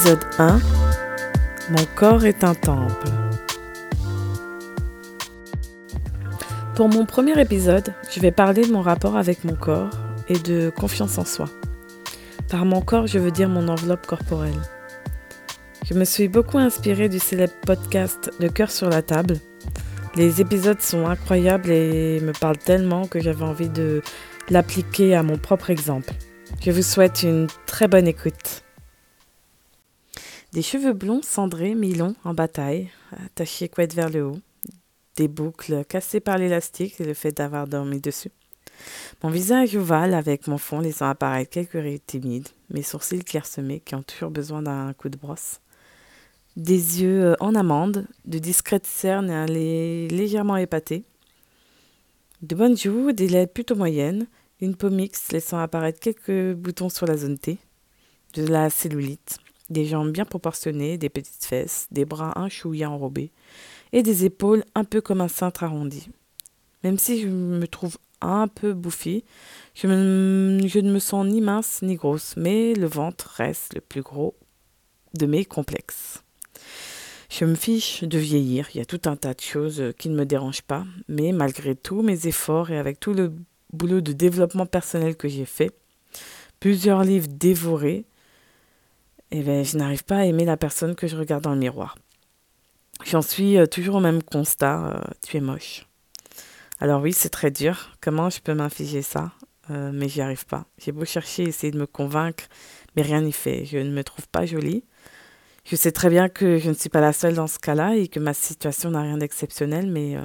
Épisode 1 Mon corps est un temple. Pour mon premier épisode, je vais parler de mon rapport avec mon corps et de confiance en soi. Par mon corps, je veux dire mon enveloppe corporelle. Je me suis beaucoup inspirée du célèbre podcast Le cœur sur la table. Les épisodes sont incroyables et me parlent tellement que j'avais envie de l'appliquer à mon propre exemple. Je vous souhaite une très bonne écoute. Des cheveux blonds cendrés, mi-longs, en bataille, attachés couette vers le haut. Des boucles cassées par l'élastique et le fait d'avoir dormi dessus. Mon visage ovale avec mon fond laissant apparaître quelques rires timides, mes sourcils clairsemés qui ont toujours besoin d'un coup de brosse. Des yeux euh, en amande, de discrètes cernes légèrement épatées. De bonnes joues, des lèvres plutôt moyennes, une peau mixte laissant apparaître quelques boutons sur la zone T, de la cellulite, des jambes bien proportionnées, des petites fesses, des bras un chouïa enrobés et des épaules un peu comme un cintre arrondi. Même si je me trouve un peu bouffie, je, je ne me sens ni mince ni grosse, mais le ventre reste le plus gros de mes complexes. Je me fiche de vieillir, il y a tout un tas de choses qui ne me dérangent pas, mais malgré tous mes efforts et avec tout le boulot de développement personnel que j'ai fait, plusieurs livres dévorés, eh ben, je n'arrive pas à aimer la personne que je regarde dans le miroir. J'en suis euh, toujours au même constat, euh, tu es moche. Alors oui, c'est très dur. Comment je peux m'infliger ça? Euh, Mais j'y arrive pas. J'ai beau chercher, essayer de me convaincre, mais rien n'y fait. Je ne me trouve pas jolie. Je sais très bien que je ne suis pas la seule dans ce cas-là et que ma situation n'a rien d'exceptionnel, mais,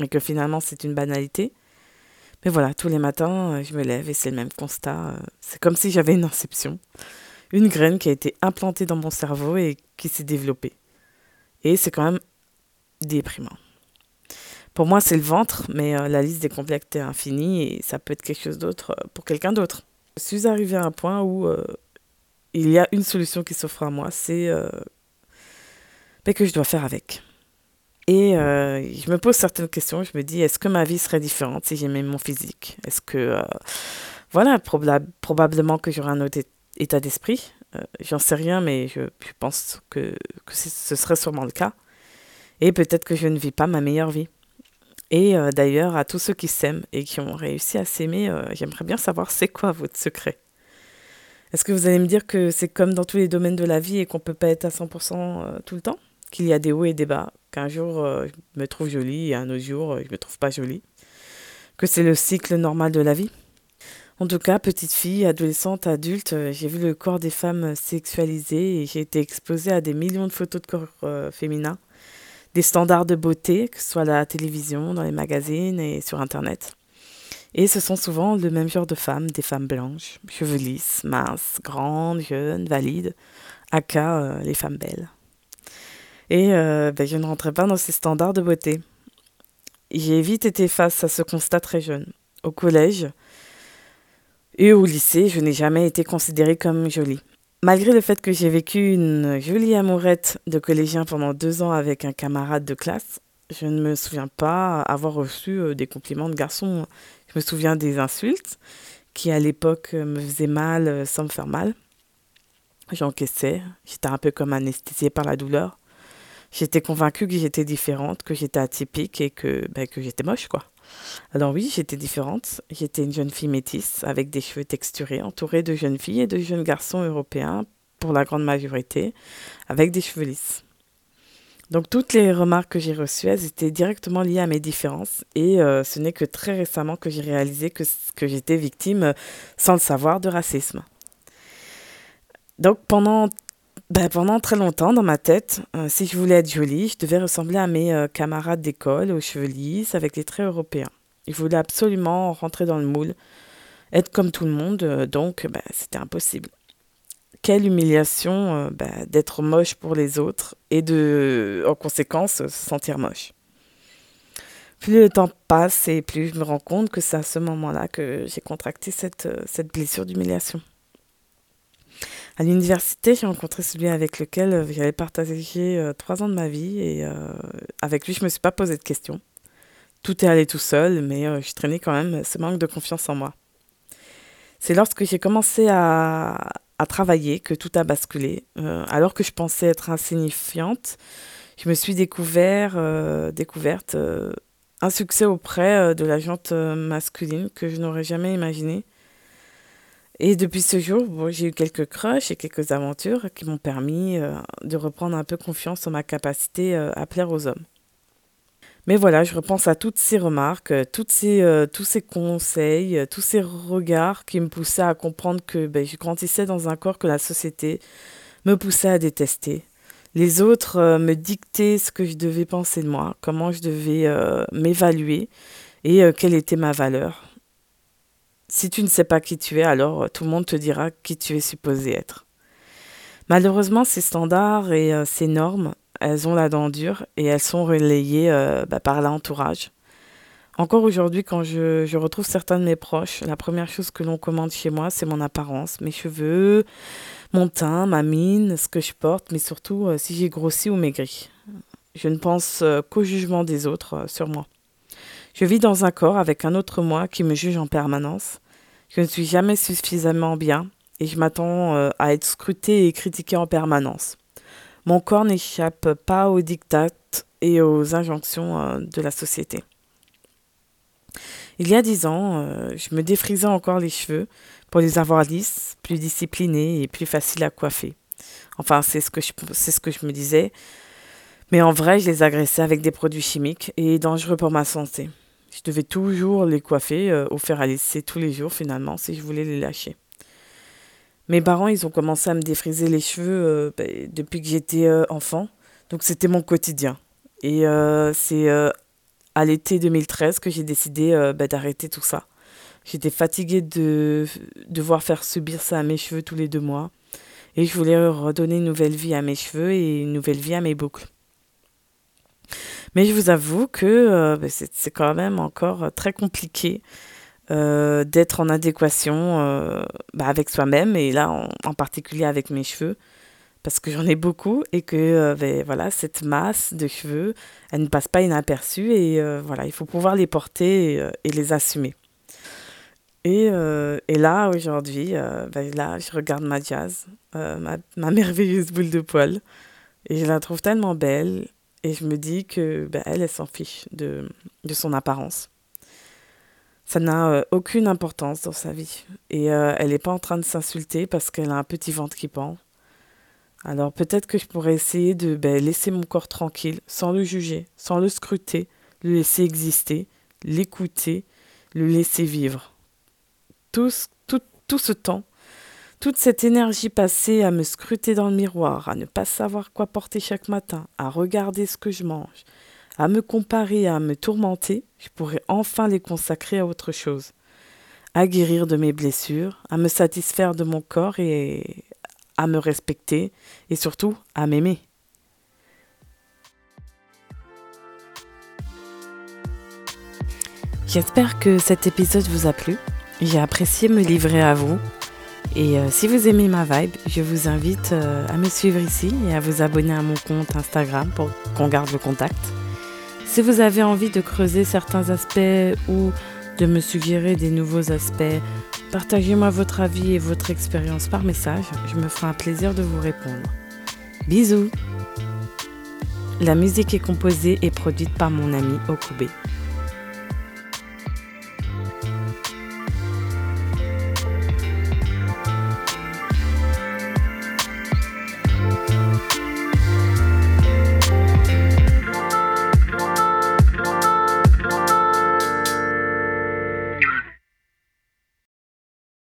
mais que finalement c'est une banalité. Mais voilà, tous les matins, je me lève et c'est le même constat. C'est comme si j'avais une inception une graine qui a été implantée dans mon cerveau et qui s'est développée. Et c'est quand même déprimant. Pour moi, c'est le ventre, mais euh, la liste des complexes est infinie et ça peut être quelque chose d'autre euh, pour quelqu'un d'autre. Je suis arrivée à un point où euh, il y a une solution qui s'offre à moi, c'est ben, que je dois faire avec. Et je me pose certaines questions. Je me dis, est-ce que ma vie serait différente si j'aimais mon physique? Est-ce que, voilà, probablement que j'aurais un autre état d'esprit. Euh, j'en sais rien, mais je, pense que, ce serait sûrement le cas. Et peut-être que je ne vis pas ma meilleure vie. Et euh, d'ailleurs, à tous ceux qui s'aiment et qui ont réussi à s'aimer, euh, j'aimerais bien savoir c'est quoi votre secret. Est-ce que vous allez me dire que c'est comme dans tous les domaines de la vie et qu'on ne peut pas être à 100% tout le temps? Qu'il y a des hauts et des bas Qu'un jour, je me trouve jolie et un autre jour, je ne me trouve pas jolie Que c'est le cycle normal de la vie? En tout cas, petite fille, adolescente, adulte, euh, j'ai vu le corps des femmes sexualisées et j'ai été exposée à des millions de photos de corps euh, féminins, des standards de beauté, que ce soit à la télévision, dans les magazines et sur Internet. Et ce sont souvent le même genre de femmes, des femmes blanches, cheveux lisses, minces, grandes, jeunes, valides, aka euh, les femmes belles. Et ben, je ne rentrais pas dans ces standards de beauté. J'ai vite été face à ce constat très jeune. Au collège, et au lycée, je n'ai jamais été considérée comme jolie. Malgré le fait que j'ai vécu une jolie amourette de collégien pendant deux ans avec un camarade de classe, je ne me souviens pas avoir reçu euh, des compliments de garçons. Je me souviens des insultes qui à l'époque me faisaient mal euh, sans me faire mal. J'encaissais, j'étais un peu comme anesthésiée par la douleur. J'étais convaincue que j'étais différente, que j'étais atypique et que, ben, que j'étais moche, quoi. Alors oui, j'étais différente. J'étais une jeune fille métisse avec des cheveux texturés, entourée de jeunes filles et de jeunes garçons européens, pour la grande majorité, avec des cheveux lisses. Donc toutes les remarques que j'ai reçues, elles étaient directement liées à mes différences et euh, ce n'est que très récemment que j'ai réalisé que, que j'étais victime, sans le savoir, de racisme. Donc pendant, ben, pendant très longtemps, dans ma tête, euh, si je voulais être jolie, je devais ressembler à mes euh, camarades d'école aux cheveux lisses avec des traits européens. Il voulait absolument rentrer dans le moule, être comme tout le monde, euh, donc bah, c'était impossible. Quelle humiliation bah, d'être moche pour les autres et de, en conséquence, se sentir moche. Plus le temps passe et plus je me rends compte que c'est à ce moment-là que j'ai contracté cette blessure d'humiliation. À l'université, j'ai rencontré celui avec lequel j'avais partagé trois ans de ma vie et avec lui, je ne me suis pas posé de questions. Tout est allé tout seul, mais euh, je traînais quand même ce manque de confiance en moi. C'est lorsque j'ai commencé à, travailler que tout a basculé. Euh, alors que je pensais être insignifiante, je me suis découvert, euh, découverte euh, un succès auprès de la jante masculine que je n'aurais jamais imaginé. Et depuis ce jour, j'ai eu quelques crushs et quelques aventures qui m'ont permis de reprendre un peu confiance en ma capacité à plaire aux hommes. Mais voilà, je repense à toutes ces remarques, euh, toutes euh, tous ces conseils, euh, tous ces regards qui me poussaient à comprendre que ben, je grandissais dans un corps que la société me poussait à détester. Les autres me dictaient ce que je devais penser de moi, comment je devais m'évaluer et quelle était ma valeur. Si tu ne sais pas qui tu es, alors tout le monde te dira qui tu es supposé être. Malheureusement, ces standards et ces normes elles ont la dent dure et elles sont relayées euh, bah, par l'entourage. Encore aujourd'hui, quand je, retrouve certains de mes proches, la première chose que l'on commande chez moi, c'est mon apparence, mes cheveux, mon teint, ma mine, ce que je porte, mais surtout euh, si j'ai grossi ou maigri. Je ne pense euh, qu'au jugement des autres sur moi. Je vis dans un corps avec un autre moi qui me juge en permanence. Je ne suis jamais suffisamment bien et je m'attends à être scruté et critiqué en permanence. Mon corps n'échappe pas aux dictats et aux injonctions euh, de la société. Il y a dix ans, euh, je me défrisais encore les cheveux pour les avoir lisses, plus disciplinés et plus faciles à coiffer. Enfin, c'est ce ce que je me disais. Mais en vrai, je les agressais avec des produits chimiques et dangereux pour ma santé. Je devais toujours les coiffer euh, au fer à lisser tous les jours finalement si je voulais les lâcher. Mes parents, ils ont commencé à me défriser les cheveux euh, bah, depuis que j'étais euh, enfant. Donc c'était mon quotidien. Et euh, c'est à l'été 2013 que j'ai décidé bah, d'arrêter tout ça. J'étais fatiguée de devoir faire subir ça à mes cheveux tous les deux mois. Et je voulais redonner une nouvelle vie à mes cheveux et une nouvelle vie à mes boucles. Mais je vous avoue que bah, c'est quand même encore très compliqué euh, d'être en adéquation euh, bah, avec soi-même et là en, particulier avec mes cheveux. Parce que j'en ai beaucoup et que euh, ben, voilà cette masse de cheveux elle ne passe pas inaperçue et voilà il faut pouvoir les porter et, les assumer. Et, et là aujourd'hui ben, là je regarde ma jazz ma, ma, merveilleuse boule de poil et je la trouve tellement belle et je me dis que ben, elle elle s'en fiche de, de son apparence ça n'a euh, aucune importance dans sa vie. Et euh, elle n'est pas en train de s'insulter parce qu'elle a un petit ventre qui pend. Alors peut-être que je pourrais essayer de ben, laisser mon corps tranquille, sans le juger, sans le scruter, le laisser exister, l'écouter, le laisser vivre. Tout, tout, tout ce temps, toute cette énergie passée à me scruter dans le miroir, à ne pas savoir quoi porter chaque matin, à regarder ce que je mange, à me comparer, à me tourmenter, je pourrais enfin les consacrer à autre chose, à guérir de mes blessures, à me satisfaire de mon corps et à me respecter et surtout à m'aimer. J'espère que cet épisode vous a plu. J'ai apprécié me livrer à vous. Et euh, si vous aimez ma vibe, je vous invite euh, à me suivre ici et à vous abonner à mon compte Instagram pour qu'on garde le contact. Si vous avez envie de creuser certains aspects ou de me suggérer des nouveaux aspects, partagez-moi votre avis et votre expérience par message. Je me ferai un plaisir de vous répondre. Bisous La musique est composée et produite par mon ami Okube.